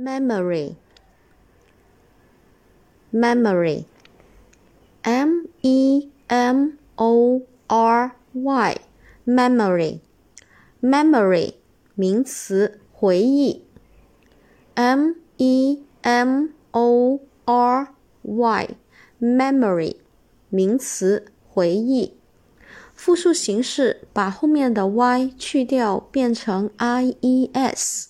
memory memory m e m o r y memory memory 名词回忆 m e m o r y memory 名词回忆复数形式把后面的 y 去掉变成 i e s